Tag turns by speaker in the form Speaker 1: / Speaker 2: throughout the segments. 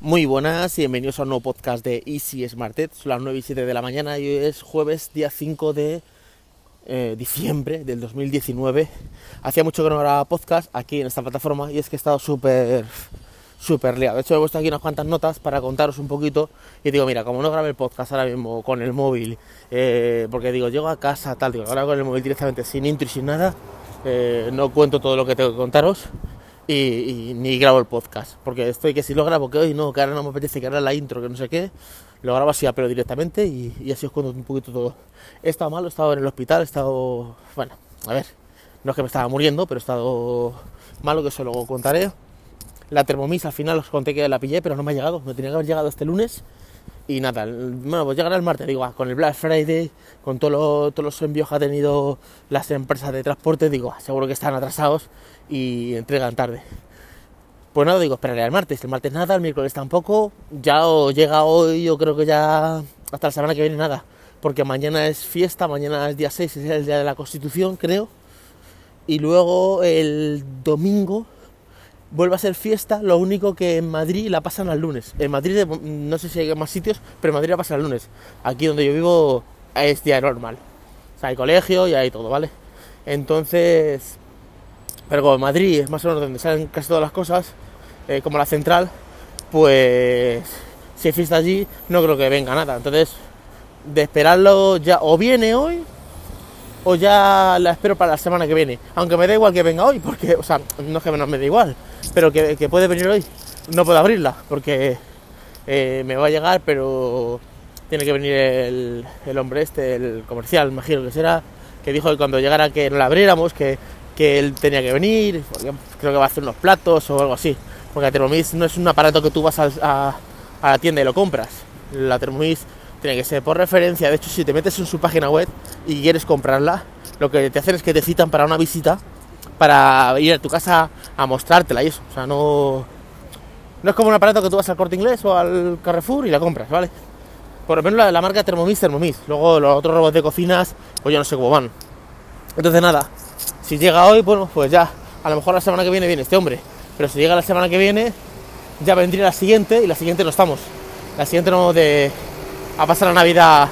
Speaker 1: Muy buenas y bienvenidos a un nuevo podcast de Easy Smarted. Son las 9 y 7 de la mañana y hoy es jueves, día 5 de eh, diciembre del 2019. Hacía mucho que no grababa podcast aquí en esta plataforma y es que he estado súper, súper liado. De hecho, he puesto aquí unas cuantas notas para contaros un poquito y digo, mira, como no grabé el podcast ahora mismo con el móvil, eh, porque digo, llego a casa, tal, digo, ahora con el móvil directamente sin intro y sin nada, eh, no cuento todo lo que tengo que contaros y, ni grabo el podcast. Porque estoy que si lo grabo, que hoy no, que ahora no me apetece, que ahora la intro, que no sé qué, lo grabo así a pelo directamente y, así os cuento un poquito todo. He estado malo, he estado en el hospital, he estado. Bueno, a ver, no es que me estaba muriendo, pero he estado malo, que eso luego contaré. La Thermomix al final os conté que la pillé, pero no me ha llegado, me tenía que haber llegado este lunes. Y nada, bueno, pues llegará el martes, digo, ah, con el Black Friday, con todos los envíos que ha tenido las empresas de transporte, digo, ah, seguro que están atrasados y entregan tarde. Pues nada, digo, esperaré al martes. El martes nada, el miércoles tampoco. Ya o llega hoy, yo creo que ya hasta la semana que viene nada. Porque mañana es fiesta, mañana es día 6, es el día de la Constitución, creo. Y luego el domingo vuelve a ser fiesta, lo único que en Madrid la pasan al lunes. En Madrid no sé si hay más sitios, pero en Madrid la pasan al lunes. Aquí donde yo vivo es día normal. O sea, hay colegio y hay todo, ¿vale? Entonces, pero como en Madrid es más o menos donde salen casi todas las cosas, eh, como la central, pues si hay fiesta allí, no creo que venga nada. Entonces, de esperarlo ya, o viene hoy, o ya la espero para la semana que viene. Aunque me da igual que venga hoy, porque, o sea, no es que no me da igual, pero que, puede venir hoy. No puedo abrirla, porque eh, me va a llegar, pero tiene que venir el, el hombre este, el comercial, imagino que será, que dijo que cuando llegara que no la abriéramos, que que él tenía que venir, creo que va a hacer unos platos o algo así. Porque la Thermomix no es un aparato que tú vas a, la tienda y lo compras. La Thermomix tiene que ser por referencia. De hecho, si te metes en su página web y quieres comprarla, lo que te hacen es que te citan para una visita para ir a tu casa a mostrártela y eso. O sea, no, no es como un aparato que tú vas al corte inglés o al Carrefour y la compras, ¿vale? Por lo menos la, la marca Thermomix, Thermomix. Luego los otros robots de cocinas, pues yo no sé cómo van. Entonces, nada, si llega hoy, bueno, pues ya, a lo mejor la semana que viene viene este hombre. Pero si llega la semana que viene, ya vendría la siguiente y la siguiente no estamos. La siguiente no de a pasar la Navidad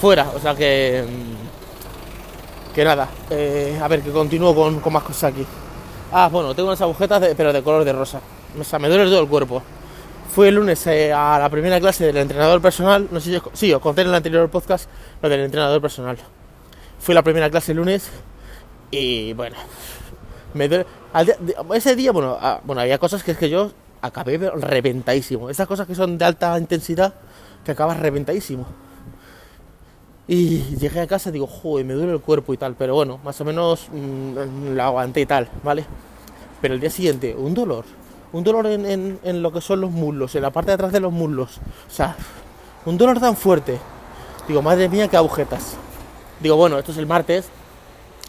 Speaker 1: fuera. O sea que. Que nada. Eh, a ver, que continúo con, más cosas aquí. Ah, bueno, tengo unas agujetas, pero de color de rosa. O sea, me duele todo el cuerpo. Fui el lunes eh, a la primera clase del entrenador personal. No sé si os, sí, os conté en el anterior podcast lo del entrenador personal. Fui a la primera clase el lunes y bueno, me ese día, bueno, ah, bueno, había cosas que es que yo acabé reventadísimo. Esas cosas que son de alta intensidad, que acabas reventadísimo. Y llegué a casa y digo, joder, me duele el cuerpo y tal. Pero bueno, más o menos mm, la aguanté y tal, ¿vale? Pero el día siguiente, un dolor. Un dolor en, en, lo que son los muslos, en la parte de atrás de los muslos. O sea, un dolor tan fuerte. Digo, madre mía, qué agujetas. Digo, bueno, esto es el martes,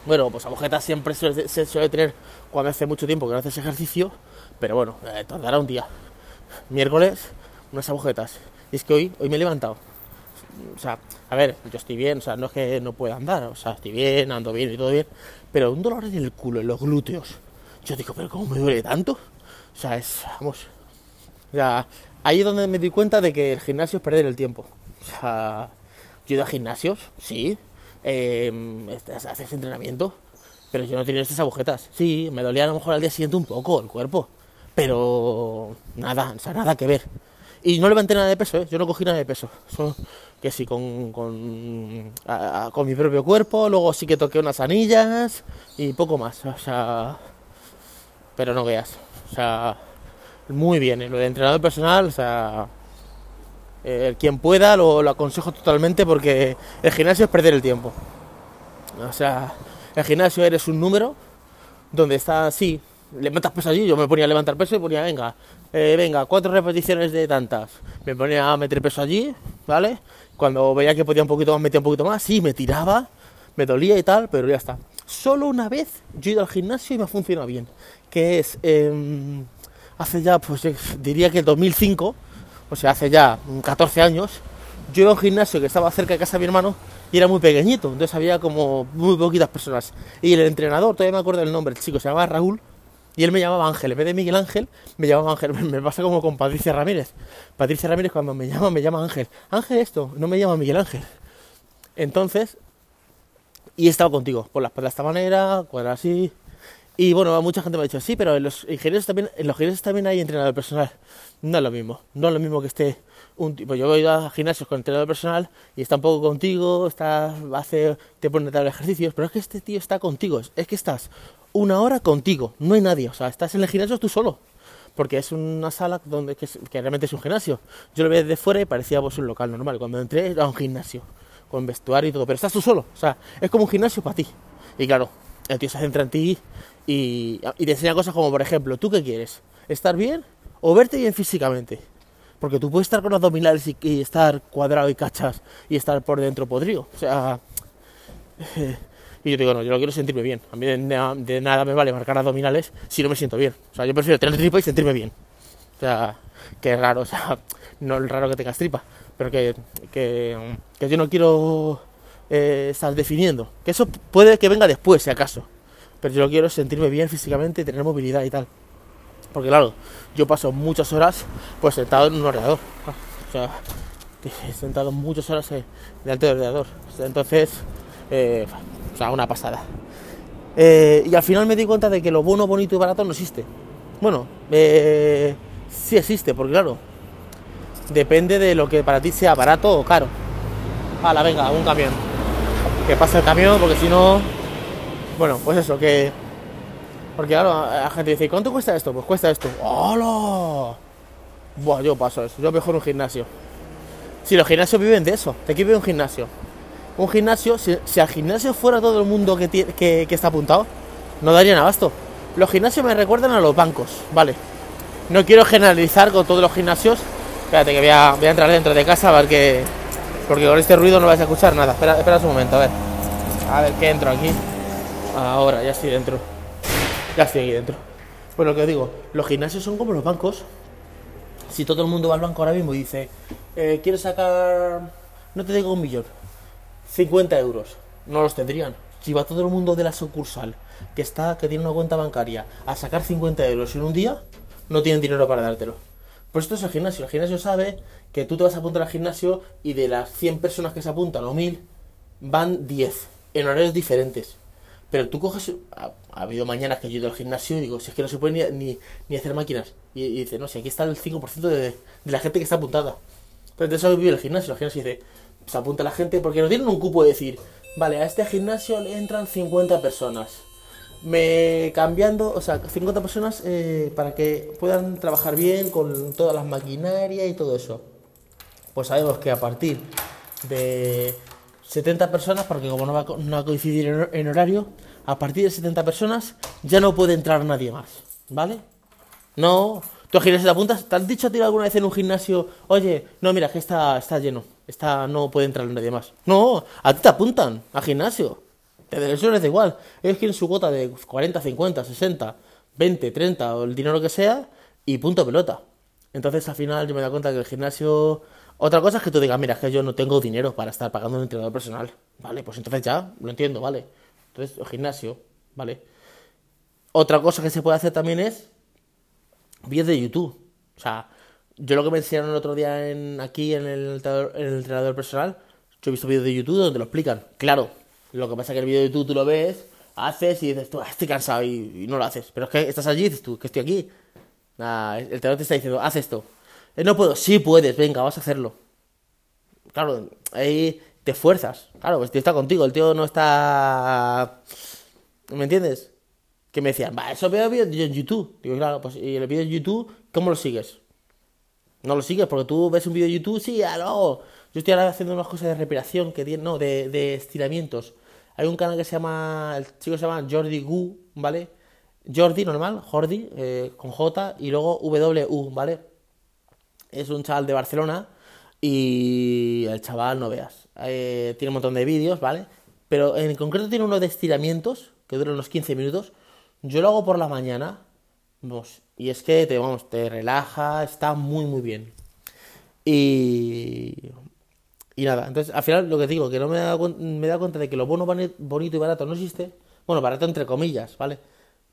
Speaker 1: bueno, pues agujetas siempre se, suele tener cuando hace mucho tiempo que no haces ejercicio, pero bueno, eh, tardará un día. Miércoles, unas agujetas. Y es que hoy, hoy me he levantado. O sea, a ver, yo estoy bien, o sea, no es que no pueda andar, o sea, estoy bien, ando bien y todo bien, pero un dolor en el culo, en los glúteos. Yo digo, pero ¿cómo me duele tanto? O sea, es, vamos, o sea, ahí es donde me di cuenta de que el gimnasio es perder el tiempo. O sea, yo ido a gimnasios, sí, eh, haces entrenamiento, pero yo no tenía estas agujetas. Sí, me dolía a lo mejor al día siguiente un poco el cuerpo, pero nada, o sea, nada que ver. Y no levanté nada de peso, ¿eh? yo no cogí nada de peso. que sí, con, con, con mi propio cuerpo, luego sí que toqué unas anillas y poco más. O sea, pero no veas. O sea, muy bien, ¿eh? lo de entrenador personal, o sea, quien pueda lo, aconsejo totalmente porque el gimnasio es perder el tiempo. O sea, el gimnasio eres un número donde está así, levantas peso allí, yo me ponía a levantar peso y ponía, venga, eh, venga, cuatro repeticiones de tantas. Me ponía a meter peso allí, ¿vale? Cuando veía que podía un poquito más, metía un poquito más, sí, me tiraba, me dolía y tal, pero ya está. Solo una vez yo he ido al gimnasio y me ha funcionado bien, que es em, hace ya, pues diría que el 2005, o sea, hace ya 14 años, yo iba a un gimnasio que estaba cerca de casa de mi hermano y era muy pequeñito, entonces había como muy poquitas personas. Y el entrenador, todavía me acuerdo del nombre, el chico se llamaba Raúl, Y él me llamaba Ángel, en vez de Miguel Ángel, me llamaba Ángel. Me pasa como con Patricia Ramírez. Patricia Ramírez cuando me llama, me llama Ángel. Ángel esto, no me llama Miguel Ángel. Entonces, y he estado contigo, por las de esta manera, cuadra así. Y bueno, mucha gente me ha dicho, sí, pero en los ingenieros también, en los ingenieros también hay entrenador personal. No es lo mismo, no es lo mismo que esté un tipo. Yo voy a gimnasios con entrenador personal y está un poco contigo, está, hace, te pone a dar ejercicios, pero es que este tío está contigo, es que estás una hora contigo, no hay nadie, o sea, estás en el gimnasio tú solo, porque es una sala donde que, realmente es un gimnasio. Yo lo veía desde fuera y parecía pues, un local normal, cuando entré era un gimnasio, con vestuario y todo, pero estás tú solo, o sea, es como un gimnasio para ti. Y claro, el tío se centra en ti y, y te enseña cosas como, por ejemplo, ¿tú qué quieres? ¿Estar bien o verte bien físicamente? Porque tú puedes estar con abdominales y, y estar cuadrado y cachas y estar por dentro podrido. O sea, Y yo digo, no, yo lo quiero sentirme bien. A mí de, nada me vale marcar abdominales si no me siento bien. O sea, yo prefiero tener tripa y sentirme bien. O sea, que raro, o sea, no es raro que tengas tripa, pero que, que, yo no quiero eh, estar definiendo. Que eso puede que venga después, si acaso. Pero yo quiero sentirme bien físicamente y tener movilidad y tal. Porque claro, yo paso muchas horas pues sentado en un ordenador. O sea, he sentado muchas horas eh, delante del ordenador. Entonces, eh, sea, una pasada. Eh, y al final me di cuenta de que lo bueno, bonito y barato no existe. Bueno, eh, sí existe, porque claro, depende de lo que para ti sea barato o caro. la venga, un camión. Que pase el camión, porque si no. Bueno, pues eso, que. Porque claro, la gente dice, ¿cuánto cuesta esto? Pues cuesta esto. ¡Hola! Buah, yo paso eso. Yo mejor un gimnasio. Si los gimnasios viven de eso, ¿de qué vive un gimnasio? Un gimnasio, si, al gimnasio fuera todo el mundo que, está apuntado, no darían abasto. Los gimnasios me recuerdan a los bancos, ¿vale? No quiero generalizar con todos los gimnasios. Espérate que voy a, voy a entrar dentro de casa a ver que... Porque con este ruido no vais a escuchar nada. Espera, espera un momento, a ver. A ver que entro aquí. Ahora, ya estoy dentro. Ya estoy aquí dentro. Pues lo que os digo, los gimnasios son como los bancos. Si todo el mundo va al banco ahora mismo y dice, eh, quiero sacar, no te digo un millón, 50 euros. No los tendrían. Si va todo el mundo de la sucursal que está, que tiene una cuenta bancaria, a sacar 50 euros en un día, no tienen dinero para dártelo. Pues esto es el gimnasio. El gimnasio sabe que tú te vas a apuntar al gimnasio y de las 100 personas que se apuntan o 1000, van 10 en horarios diferentes. Pero tú coges. Ha, habido mañanas que yo he ido al gimnasio y digo, si es que no se puede ni, ni, hacer máquinas. Y, dice, no, si aquí está el 5% de, de, la gente que está apuntada. Entonces vive el gimnasio. El gimnasio dice, se apunta la gente porque no tienen un cupo de decir, vale, a este gimnasio entran 50 personas. Me cambiando, o sea, 50 personas eh, para que puedan trabajar bien con todas las maquinarias y todo eso. Pues sabemos que a partir de 70 personas, porque como no va, a coincidir en horario, a partir de 70 personas ya no puede entrar nadie más, ¿vale? No, tú al gimnasio te apuntas, ¿te has dicho a ti alguna vez en un gimnasio, oye, no, mira, que está, está lleno? Esta no puede entrar nadie más. No, a ti te apuntan al gimnasio. De eso les da igual. Ellos quieren su cuota de 40, 50, 60, 20, 30 o el dinero que sea y punto pelota. Entonces al final yo me doy cuenta que el gimnasio... Otra cosa es que tú digas, mira, es que yo no tengo dinero para estar pagando un entrenador personal. Vale, pues entonces ya, lo entiendo, vale. Entonces el gimnasio, vale. Otra cosa que se puede hacer también es vídeos de YouTube. O sea, yo lo que me enseñaron el otro día en, aquí en el, en el entrenador personal, yo he visto vídeos de YouTube donde lo explican. Claro, lo que pasa es que el vídeo de YouTube tú lo ves, haces y dices tú, ah, estoy cansado y, no lo haces. Pero es que estás allí y dices tú, que estoy aquí. el entrenador te está diciendo, haz esto. Eh, no puedo, sí puedes, venga, vas a hacerlo. Claro, ahí te fuerzas. Claro, pues el tío está contigo, el tío no está... ¿Me entiendes? Que me decían, va, eso veo vídeos en YouTube. Digo, claro, pues y el vídeo en YouTube, ¿cómo lo sigues? No lo sigues porque tú ves un vídeo de YouTube, sí, aló. Yo estoy ahora haciendo unas cosas de respiración, que no, de, de estiramientos. Hay un canal que se llama, el chico se llama Jordi Gu, ¿vale? Jordi, normal, Jordi, eh, con J, y luego W, ¿vale? Es un chaval de Barcelona y el chaval, no veas, eh, tiene un montón de vídeos, ¿vale? Pero en concreto tiene uno de estiramientos, que dura unos 15 minutos. Yo lo hago por la mañana, y es que te, vamos, te relaja, está muy, muy bien. Y, y nada, entonces al final lo que digo, que no me da, me da cuenta de que lo bueno, bonito y barato no existe. Bueno, barato entre comillas, ¿vale?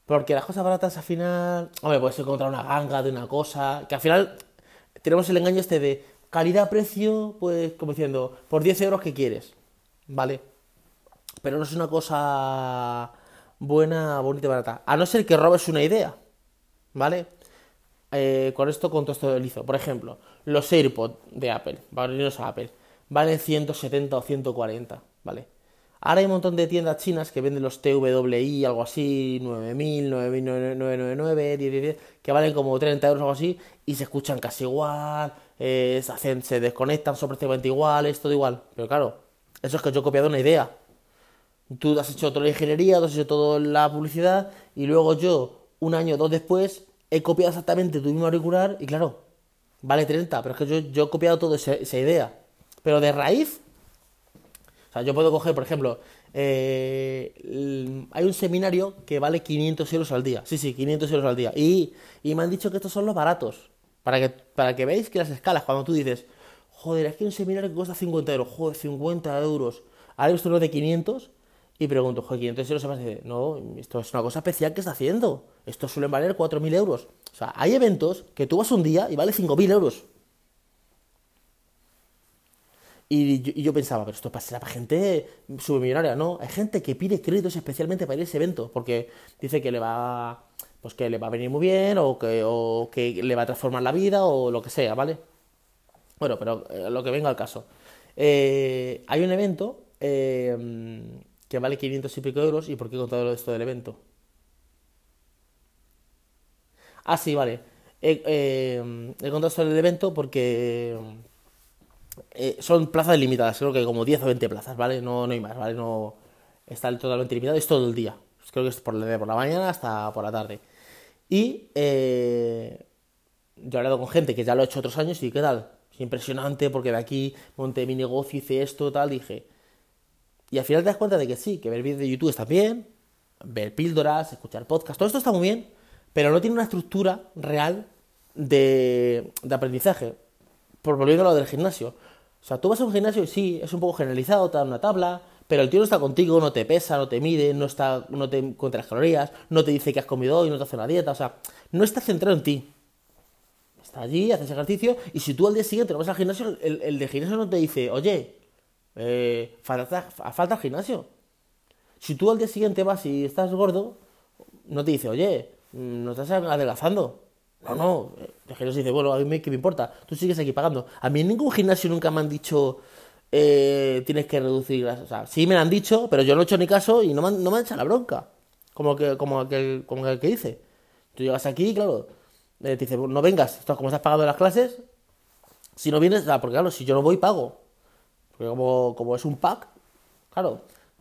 Speaker 1: Porque las cosas baratas al final, hombre, puedes encontrar una ganga de una cosa, que al final tenemos el engaño este de calidad-precio, pues como diciendo, por 10 euros que quieres, ¿vale? Pero no es una cosa buena, bonita y barata. A no ser que robes una idea, ¿vale? Eh, con esto, con todo esto del lizo. Por ejemplo, los AirPods de Apple, vamos a Apple, valen 170 o 140, ¿vale? Ahora hay un montón de tiendas chinas que venden los TWI, algo así, 9000, 9999, 10, que valen como 30 euros o algo así, y se escuchan casi igual, eh, hacen, se desconectan, son prácticamente iguales, todo igual. Pero claro, eso es que yo he copiado una idea. Tú has hecho toda la ingeniería, tú has hecho toda la publicidad, y luego yo, un año o dos después, he copiado exactamente tu mismo auricular, y claro, vale 30, pero es que yo, yo he copiado toda esa, idea. Pero de raíz, o sea, yo puedo coger, por ejemplo, eh, hay un seminario que vale 500 euros al día. Sí, sí, 500 euros al día. Y, y me han dicho que estos son los baratos. Para que, para que veáis que las escalas, cuando tú dices, joder, es que hay un seminario que cuesta 50 euros, joder, 50 euros. Ahora he visto uno de 500 y pregunto, joder, 500 euros dice, no, esto es una cosa especial que está haciendo. Esto suele valer 4.000 euros. O sea, hay eventos que tú vas un día y vale 5.000 euros. Y yo, pensaba, pero esto será para gente submillonaria, no. Hay gente que pide créditos especialmente para ir a ese evento, porque dice que le va, pues que le va a venir muy bien, o que, o que le va a transformar la vida, o lo que sea, ¿vale? Bueno, pero eh, lo que venga al caso. Eh, hay un evento eh, que vale 500 y pico euros, ¿y por qué he contado esto del evento? Ah, sí, vale. He, he contado esto del evento porque eh, son plazas limitadas, creo que como 10 o 20 plazas, ¿vale? No, no hay más, ¿vale? No está totalmente limitado, es todo el día. Creo que es por la, por la mañana hasta por la tarde. Y eh, yo he hablado con gente que ya lo ha hecho otros años y ¿qué tal? Es impresionante porque de aquí monté mi negocio, hice esto, tal, dije. Y al final te das cuenta de que sí, que ver vídeos de YouTube está bien, ver píldoras, escuchar podcasts, todo esto está muy bien, pero no tiene una estructura real de, de aprendizaje. Por volviendo a lo del gimnasio. O sea, tú vas a un gimnasio y sí, es un poco generalizado, te dan una tabla, pero el tío no está contigo, no te pesa, no te mide, no está, no te cuenta las calorías, no te dice que has comido hoy, no te hace una dieta, o sea, no está centrado en ti. Está allí, haces ejercicio, y si tú al día siguiente no vas al gimnasio, el, el de gimnasio no te dice, oye, eh, falta, falta gimnasio. Si tú al día siguiente vas y estás gordo, no te dice, oye, mm, no estás adelgazando. No, no, el gimnasio dice, bueno, a mí qué me importa, tú sigues aquí pagando. A mí en ningún gimnasio nunca me han dicho, eh, tienes que reducir las... O sea, sí me lo han dicho, pero yo no he hecho ni caso y no me han, no me han echado la bronca. Como que, como aquel, como el que dice. Tú llegas aquí, claro, eh, te dice, no vengas, como estás pagando las clases, si no vienes, porque claro, si yo no voy, pago. Porque como, como es un pack, claro,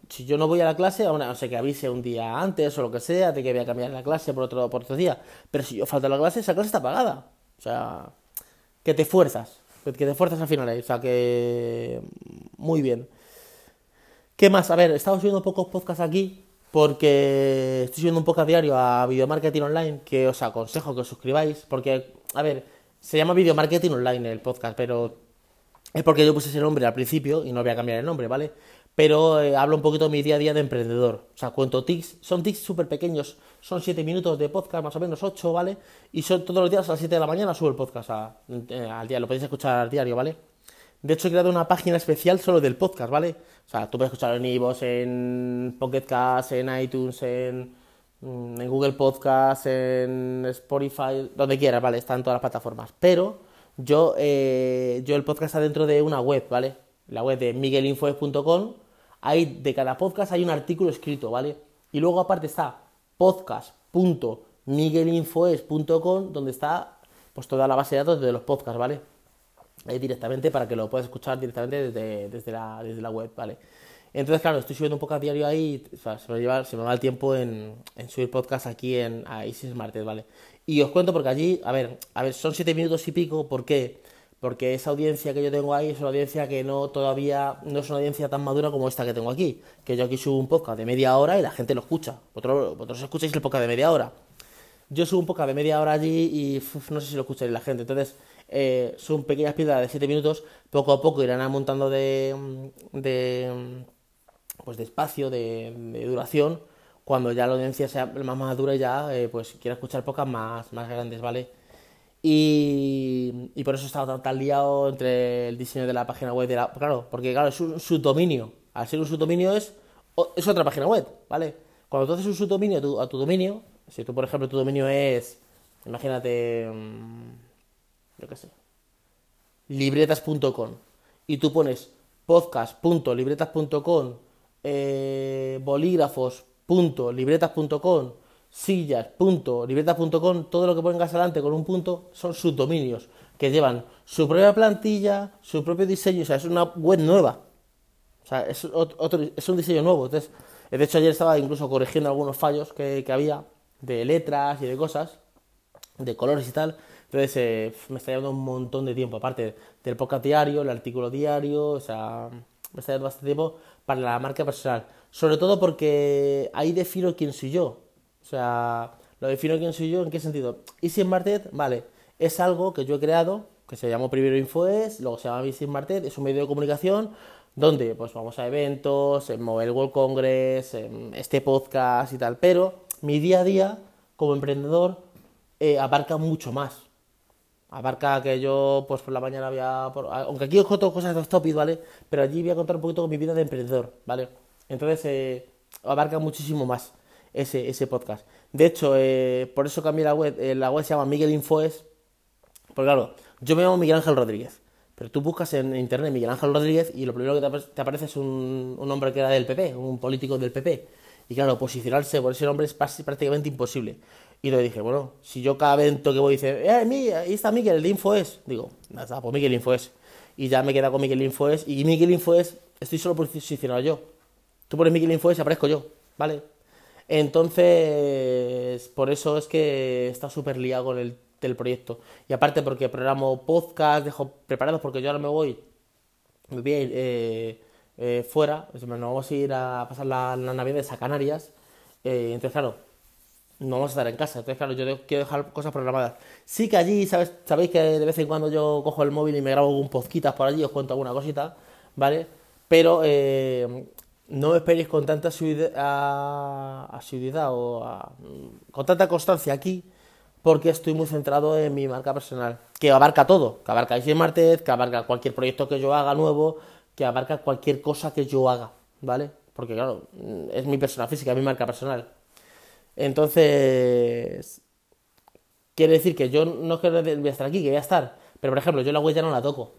Speaker 1: si yo no voy a la clase, a no sé que avise un día antes o lo que sea, de que voy a cambiar la clase por otro, por otro día. Pero si yo falta la clase, esa clase está pagada. O sea, que te fuerzas. Que te fuerzas al final. O sea, que. Muy bien. ¿Qué más? A ver, estamos subiendo pocos podcasts aquí porque estoy subiendo un podcast diario a Video Marketing Online que os aconsejo que os suscribáis. Porque, a ver, se llama Video Marketing Online el podcast, pero es porque yo puse ese nombre al principio y no voy a cambiar el nombre, ¿vale? pero eh, hablo un poquito de mi día a día de emprendedor. O sea, cuento tics, son tics súper pequeños, son 7 minutos de podcast, más o menos 8, ¿vale? Y son todos los días a las 7 de la mañana subo el podcast eh, al día, lo podéis escuchar al diario, ¿vale? De hecho, he creado una página especial solo del podcast, ¿vale? O sea, tú puedes escucharlo en iVoox, en Pocket Cast, en iTunes, en, mm, en Google Podcast, en Spotify, donde quieras, ¿vale? Está en todas las plataformas. Pero yo, eh, yo el podcast está dentro de una web, ¿vale? La web de miguelinfoes.com hay de cada podcast hay un artículo escrito, ¿vale? Y luego aparte está podcast.miguelinfoes.com donde está pues toda la base de datos de los podcasts, ¿vale? Ahí directamente para que lo puedas escuchar directamente desde, desde, la, desde la web, ¿vale? Entonces, claro, estoy subiendo un podcast diario ahí, o sea, se, me lleva, se me va el tiempo en, en subir podcast aquí en a Isis Martes, ¿vale? Y os cuento porque allí, a ver, a ver, son siete minutos y pico, ¿por qué? porque esa audiencia que yo tengo ahí es una audiencia que no todavía no es una audiencia tan madura como esta que tengo aquí, que yo aquí subo un podcast de media hora y la gente lo escucha. Vosotros, vosotros escucháis el podcast de media hora. Yo subo un podcast de media hora allí y no sé si lo escucháis la gente. Entonces, eh, son pequeñas piedras de 7 minutos, poco a poco irán montando de, de pues de espacio, de duración, cuando ya la audiencia sea más madura ya eh, pues quiera escuchar pocas más, más grandes, ¿vale? Y, y por eso he estado tan, liado entre el diseño de la página web, de la, claro, porque claro, es un subdominio. Al ser un subdominio es, es otra página web, ¿vale? Cuando tú haces un subdominio a tu, dominio, si tú, por ejemplo, tu dominio es, imagínate, mm, yo qué sé, libretas.com y tú pones podcast.libretas.com, eh, bolígrafos.libretas.com, sillas.libretas.com, todo lo que pongas adelante con un punto son subdominios que llevan su propia plantilla, su propio diseño, o sea, es una web nueva. O sea, es, otro, es un diseño nuevo. Entonces, de hecho, ayer estaba incluso corrigiendo algunos fallos que, que había de letras y de cosas, de colores y tal. Entonces eh, me está llevando un montón de tiempo, aparte del podcast diario, el artículo diario, o sea, me está llevando bastante tiempo para la marca personal. Sobre todo porque ahí defino quién soy yo. O sea, lo defino quién soy yo, ¿en qué sentido? Easy Martet, vale, es algo que yo he creado, que se llamó primero InfoES, luego se llama Easy Martet, es un medio de comunicación donde pues vamos a eventos, en Mobile World Congress, en este podcast y tal, pero mi día a día como emprendedor eh, abarca mucho más. Abarca que yo, pues por la mañana había. aunque aquí os cuento cosas de topic, ¿vale? Pero allí voy a contar un poquito mi vida de emprendedor, ¿vale? Entonces, eh, abarca muchísimo más ese, ese podcast. De hecho, eh, por eso cambié la web. la web se llama Miguel Infoes. Porque claro, yo me llamo Miguel Ángel Rodríguez. Pero tú buscas en internet Miguel Ángel Rodríguez y lo primero que te, aparece es un, un hombre que era del PP, un político del PP. Y claro, posicionarse por ese nombre es prácticamente imposible. Y le dije, bueno, si yo cada evento que voy dice, eh, mira, ahí está Miguel, el Info es. Digo, nada, pues Miguel Info es. Y ya me queda con Miguel Info es. Y Miguel Info es, estoy solo posicionado yo. Tú pones Miguel Info es y aparezco yo, ¿vale? Entonces, por eso es que está súper liado con el, del proyecto. Y aparte porque programo podcast, dejo preparados porque yo ahora me voy, me voy a ir eh, eh, fuera, nos vamos a ir a pasar la, la Navidad a Canarias. Eh, entonces, claro, no vamos a estar en casa. Entonces, claro, yo quiero dejar cosas programadas. Sí que allí, ¿sabes? sabéis que de vez en cuando yo cojo el móvil y me grabo un podcast por allí, os cuento alguna cosita, ¿vale? Pero eh, no me esperéis con tanta asiduidad o con tanta constancia aquí, porque estoy muy centrado en mi marca personal, que abarca todo, que abarca Isis Martet, que abarca cualquier proyecto que yo haga nuevo, que abarca cualquier cosa que yo haga, ¿vale? Porque claro, es mi persona física, mi marca personal. Entonces, quiere decir que yo no es que voy a estar aquí, que voy a estar, pero por ejemplo, yo la web ya no la toco.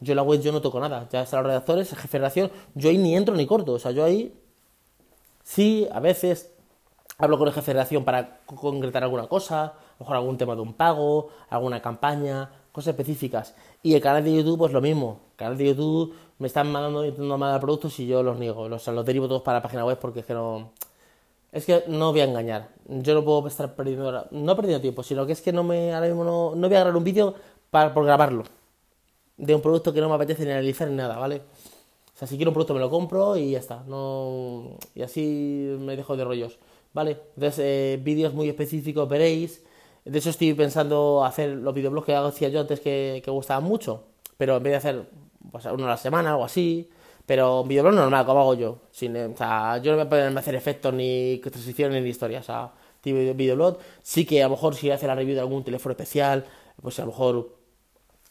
Speaker 1: Yo la web yo no toco nada, ya están los redactores, el jefe de redacción, yo ahí ni entro ni corto, o sea, yo ahí sí, a veces hablo con el jefe de redacción para concretar alguna cosa, a lo mejor algún tema de un pago, alguna campaña, cosas específicas. Y el canal de YouTube, pues lo mismo. El canal de YouTube me están mandando, intentando mandar productos y yo los niego. Los, los derivo todos para la página web porque es que no. Es que no voy a engañar. Yo no puedo estar perdiendo. No perdiendo tiempo, sino que es que no me. Ahora mismo no, no voy a grabar un vídeo para, por grabarlo. De un producto que no me apetece ni analizar ni nada, ¿vale? O sea, si quiero un producto me lo compro y ya está. No. Y así me dejo de rollos. ¿Vale? Entonces, eh, vídeos muy específicos veréis de hecho, estoy pensando hacer los videoblogs que hacía yo antes que, que gustaban mucho, pero en vez de hacer pues, uno a la semana, o así, pero un videoblog normal, como hago yo. O sea, yo no me puedo hacer efectos, ni transiciones, ni historias. O sea, tipo videoblog. Sí que a lo mejor si hace la review de algún teléfono especial, pues a lo mejor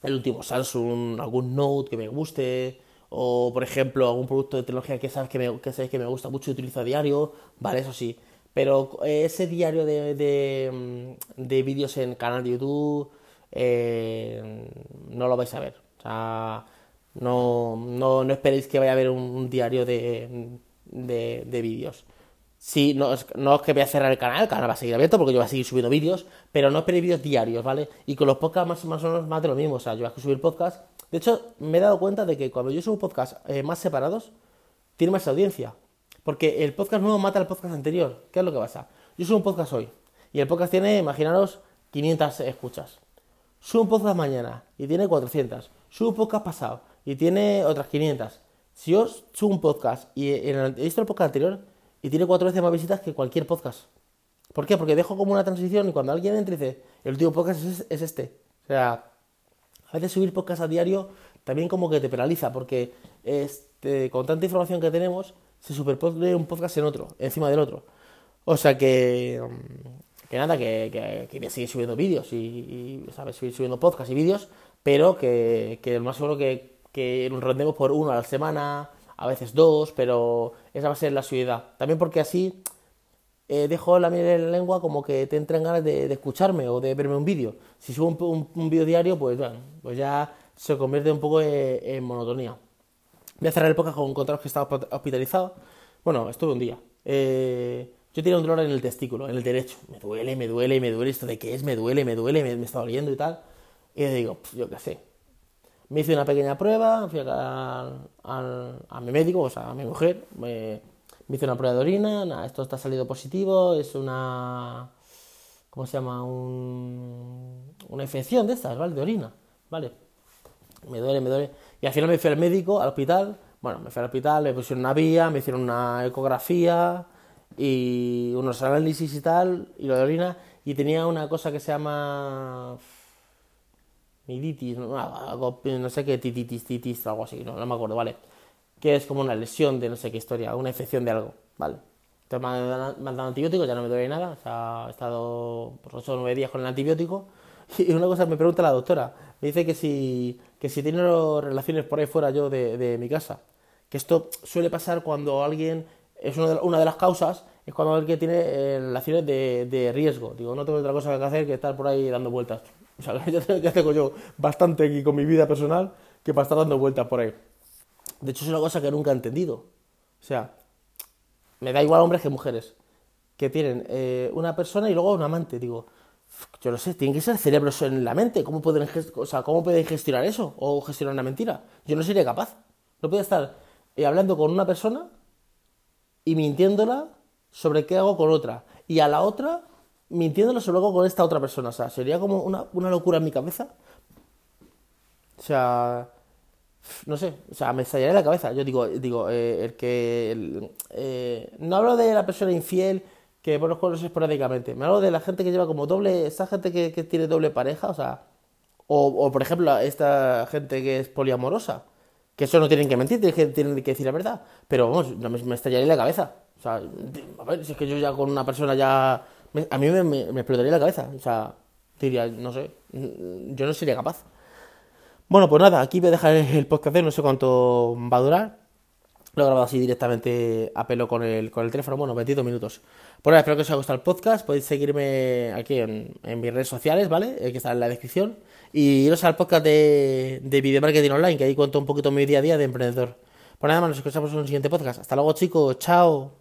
Speaker 1: el último Samsung, algún Note que me guste, o por ejemplo algún producto de tecnología que sabes que me, que sabes que me gusta mucho y utilizo a diario, vale, eso sí. Pero ese diario de, de, de vídeos en canal de YouTube eh, no lo vais a ver. O sea, no, no, no esperéis que vaya a haber un, diario de, de, de vídeos. Sí, no, no es que voy a cerrar el canal, el canal va a seguir abierto porque yo voy a seguir subiendo vídeos, pero no esperéis vídeos diarios, ¿vale? Y con los podcasts más, más o menos más de lo mismo, o sea, yo voy a subir podcast. De hecho, me he dado cuenta de que cuando yo subo podcast eh, más separados, tiene más audiencia. Porque el podcast nuevo mata al podcast anterior. ¿Qué es lo que pasa? Yo subo un podcast hoy y el podcast tiene, imaginaros, 500 escuchas. Subo un podcast mañana y tiene 400. Subo un podcast pasado y tiene otras 500. Si yo subo un podcast y he visto el podcast anterior y tiene cuatro veces más visitas que cualquier podcast. ¿Por qué? Porque dejo como una transición y cuando alguien entra y dice, el último podcast es, este. O sea, a veces subir podcast a diario también como que te penaliza porque este, con tanta información que tenemos se superpone un podcast en otro, encima del otro. O sea que, que nada, que, que quería seguir subiendo vídeos y, ¿sabes? Seguir subiendo podcasts y vídeos, pero que, que más seguro que, que nos rendemos por uno a la semana, a veces dos, pero esa va a ser la subida. También porque así eh, dejo la miel en la lengua como que te entran ganas de, escucharme o de verme un vídeo. Si subo un, un, vídeo diario, pues, bueno, pues ya se convierte un poco en, monotonía. Voy a cerrar el podcast con contaros que estaba hospitalizado. Bueno, estuve un día. Eh, yo tenía un dolor en el testículo, en el derecho. Me duele, me duele, me duele. ¿Esto de qué es? Me duele, me duele, me, me está doliendo y tal. Y digo, yo qué sé. Me hice una pequeña prueba, fui a, a, mi médico, o sea, a mi mujer. Me, hice una prueba de orina. Esto está salido positivo. Es una. ¿Cómo se llama? Un, una infección de estas, ¿vale? De orina, ¿vale? Me duele, me duele. Y al final me fui al médico, al hospital. Bueno, me fui al hospital, me pusieron una vía, me hicieron una ecografía y unos análisis y tal, y lo de orina, y tenía una cosa que se llama miditis, no, sé qué, tititis, titis, algo así, no, me acuerdo, ¿vale? Que es como una lesión de no sé qué historia, una infección de algo, ¿vale? Entonces me han, dado antibióticos, ya no me duele nada, o sea, he estado por 8 o 9 días con el antibiótico, y una cosa me pregunta la doctora, me dice que si, que si tiene relaciones por ahí fuera yo de, de mi casa, que esto suele pasar cuando alguien es una de, una de las causas, es cuando alguien tiene eh, relaciones de, de, riesgo. Digo, no tengo otra cosa que hacer que estar por ahí dando vueltas. O sea, ya tengo yo bastante aquí con mi vida personal que para estar dando vueltas por ahí. De hecho, es una cosa que nunca he entendido. O sea, me da igual hombres que mujeres que tienen eh, una persona y luego un amante. Digo, yo no sé, tienen que ser cerebros en la mente. ¿Cómo pueden, o sea, ¿cómo pueden gestionar eso? O gestionar una mentira. Yo no sería capaz. No puedo estar eh, hablando con una persona y mintiéndola sobre qué hago con otra. Y a la otra mintiéndola sobre algo con esta otra persona. O sea, sería como una, una locura en mi cabeza. O sea, no sé, o sea, me estallaría la cabeza. Yo digo, digo, eh, el que. Eh, no hablo de la persona infiel que pone los cuernos esporádicamente. Me hablo de la gente que lleva como doble. Esa gente que, que tiene doble pareja, o sea. O, o, por ejemplo, esta gente que es poliamorosa. Que eso no tienen que mentir, tienen que, decir la verdad. Pero vamos, me, me estallaría la cabeza. O sea, a ver, si es que yo ya con una persona ya... a mí me, me, explotaría la cabeza. O sea, diría, no sé, yo no sería capaz. Bueno, pues nada, aquí voy a dejar el podcast, no sé cuánto va a durar. Lo he grabado así directamente a pelo con el, con el teléfono, bueno, 22 minutos. Por ahora, espero que os haya gustado el podcast. Podéis seguirme aquí en, en mis redes sociales, ¿vale? que está en la descripción. Y iros al podcast de, de Video Marketing Online, que ahí cuento un poquito mi día a día de emprendedor. Pues nada más, nos escuchamos en un siguiente podcast. Hasta luego, chicos. Chao.